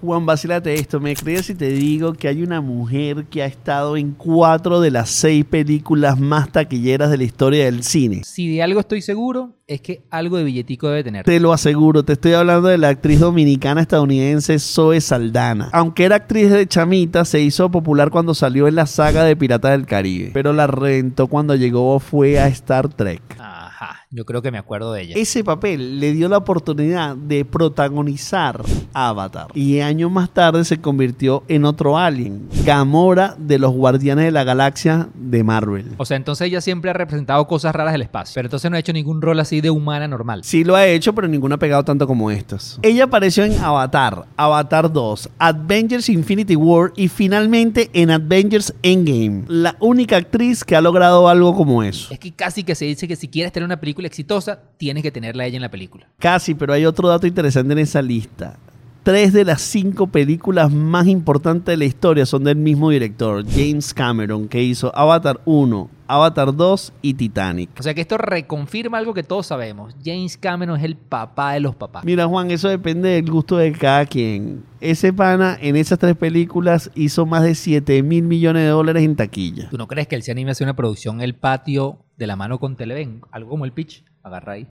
Juan, vacílate esto. ¿Me crees si te digo que hay una mujer que ha estado en cuatro de las seis películas más taquilleras de la historia del cine? Si de algo estoy seguro, es que algo de billetico debe tener. Te lo aseguro, te estoy hablando de la actriz dominicana estadounidense Zoe Saldana. Aunque era actriz de chamita, se hizo popular cuando salió en la saga de Piratas del Caribe. Pero la reventó cuando llegó fue a Star Trek. Yo creo que me acuerdo de ella. Ese papel le dio la oportunidad de protagonizar Avatar. Y años más tarde se convirtió en otro alien, Gamora de los Guardianes de la Galaxia de Marvel. O sea, entonces ella siempre ha representado cosas raras del espacio. Pero entonces no ha hecho ningún rol así de humana normal. Sí lo ha hecho, pero ninguna ha pegado tanto como estas. Ella apareció en Avatar, Avatar 2, Avengers Infinity War y finalmente en Avengers Endgame. La única actriz que ha logrado algo como eso. Es que casi que se dice que si quieres tener una película exitosa, tienes que tenerla a ella en la película. Casi, pero hay otro dato interesante en esa lista. Tres de las cinco películas más importantes de la historia son del mismo director, James Cameron, que hizo Avatar 1, Avatar 2 y Titanic. O sea que esto reconfirma algo que todos sabemos. James Cameron es el papá de los papás. Mira, Juan, eso depende del gusto de cada quien. Ese pana en esas tres películas hizo más de 7 mil millones de dólares en taquilla. ¿Tú no crees que él se anime a hacer una producción El Patio de la mano con Televen? Algo como el pitch. Agarra ahí.